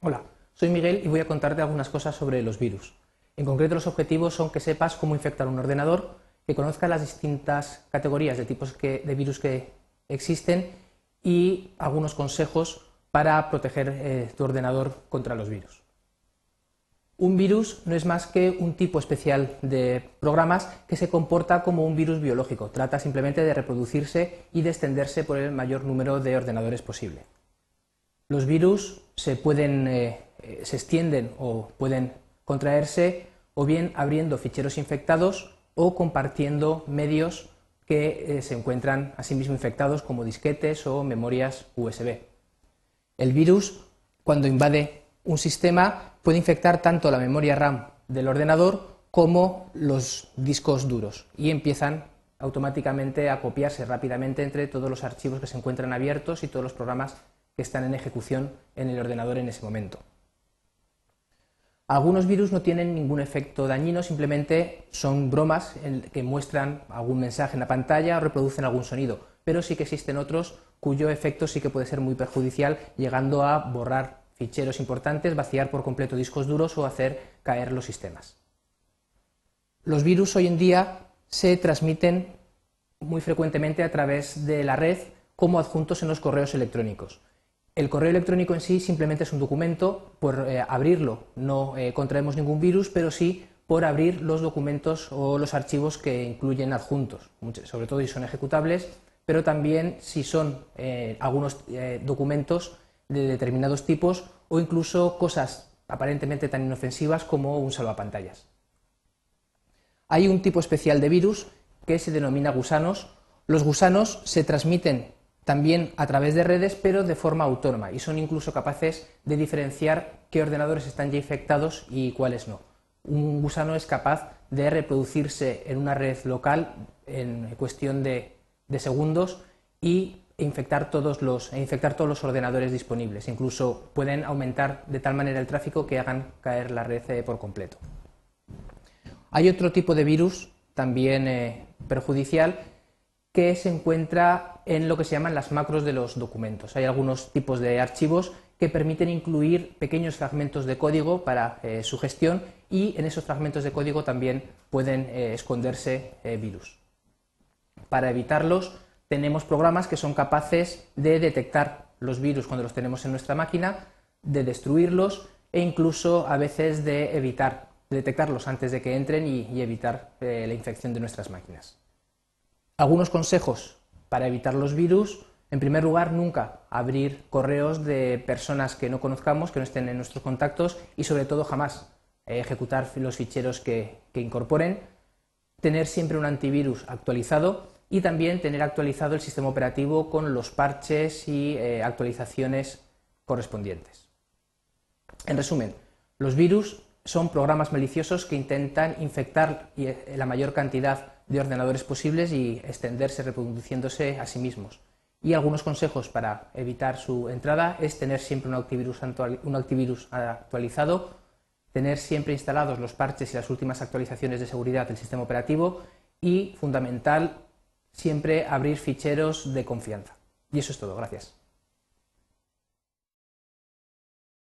Hola, soy Miguel y voy a contarte algunas cosas sobre los virus. En concreto, los objetivos son que sepas cómo infectar un ordenador, que conozcas las distintas categorías de tipos de virus que existen y algunos consejos para proteger eh, tu ordenador contra los virus. Un virus no es más que un tipo especial de programas que se comporta como un virus biológico. Trata simplemente de reproducirse y de extenderse por el mayor número de ordenadores posible. Los virus se pueden, eh, eh, se extienden o pueden contraerse o bien abriendo ficheros infectados o compartiendo medios que eh, se encuentran asimismo infectados como disquetes o memorias USB. El virus, cuando invade un sistema, puede infectar tanto la memoria RAM del ordenador como los discos duros y empiezan automáticamente a copiarse rápidamente entre todos los archivos que se encuentran abiertos y todos los programas que están en ejecución en el ordenador en ese momento. Algunos virus no tienen ningún efecto dañino, simplemente son bromas que muestran algún mensaje en la pantalla o reproducen algún sonido, pero sí que existen otros cuyo efecto sí que puede ser muy perjudicial, llegando a borrar ficheros importantes, vaciar por completo discos duros o hacer caer los sistemas. Los virus hoy en día se transmiten muy frecuentemente a través de la red como adjuntos en los correos electrónicos. El correo electrónico en sí simplemente es un documento, por eh, abrirlo no eh, contraemos ningún virus, pero sí por abrir los documentos o los archivos que incluyen adjuntos, sobre todo si son ejecutables, pero también si son eh, algunos documentos de determinados tipos o incluso cosas aparentemente tan inofensivas como un salvapantallas. Hay un tipo especial de virus que se denomina gusanos. Los gusanos se transmiten también a través de redes, pero de forma autónoma, y son incluso capaces de diferenciar qué ordenadores están ya infectados y cuáles no. Un gusano es capaz de reproducirse en una red local en cuestión de, segundos y infectar todos, los, e infectar todos los ordenadores disponibles. Incluso pueden aumentar de tal manera el tráfico que hagan caer la red eh, por completo. Hay otro tipo de virus también eh, perjudicial que se encuentra en lo que se llaman las macros de los documentos. Hay algunos tipos de archivos que permiten incluir pequeños fragmentos de código para eh, su gestión y en esos fragmentos de código también pueden eh, esconderse eh, virus. Para evitarlos tenemos programas que son capaces de detectar los virus cuando los tenemos en nuestra máquina, de destruirlos e incluso a veces de evitar, detectarlos antes de que entren y evitar la infección de nuestras máquinas. Algunos consejos para evitar los virus. En primer lugar, nunca abrir correos de personas que no conozcamos, que no estén en nuestros contactos y sobre todo jamás ejecutar los ficheros que, incorporen. Tener siempre un antivirus actualizado y también tener actualizado el sistema operativo con los parches y eh, actualizaciones correspondientes. En resumen, los virus son programas maliciosos que intentan infectar eh, la mayor cantidad de ordenadores posibles y extenderse reproduciéndose a sí mismos. Y algunos consejos para evitar su entrada es tener siempre un antivirus, actualizado, tener siempre instalados los parches y las últimas actualizaciones de seguridad del sistema operativo y, fundamental, siempre abrir ficheros de confianza. Y eso es todo. Gracias.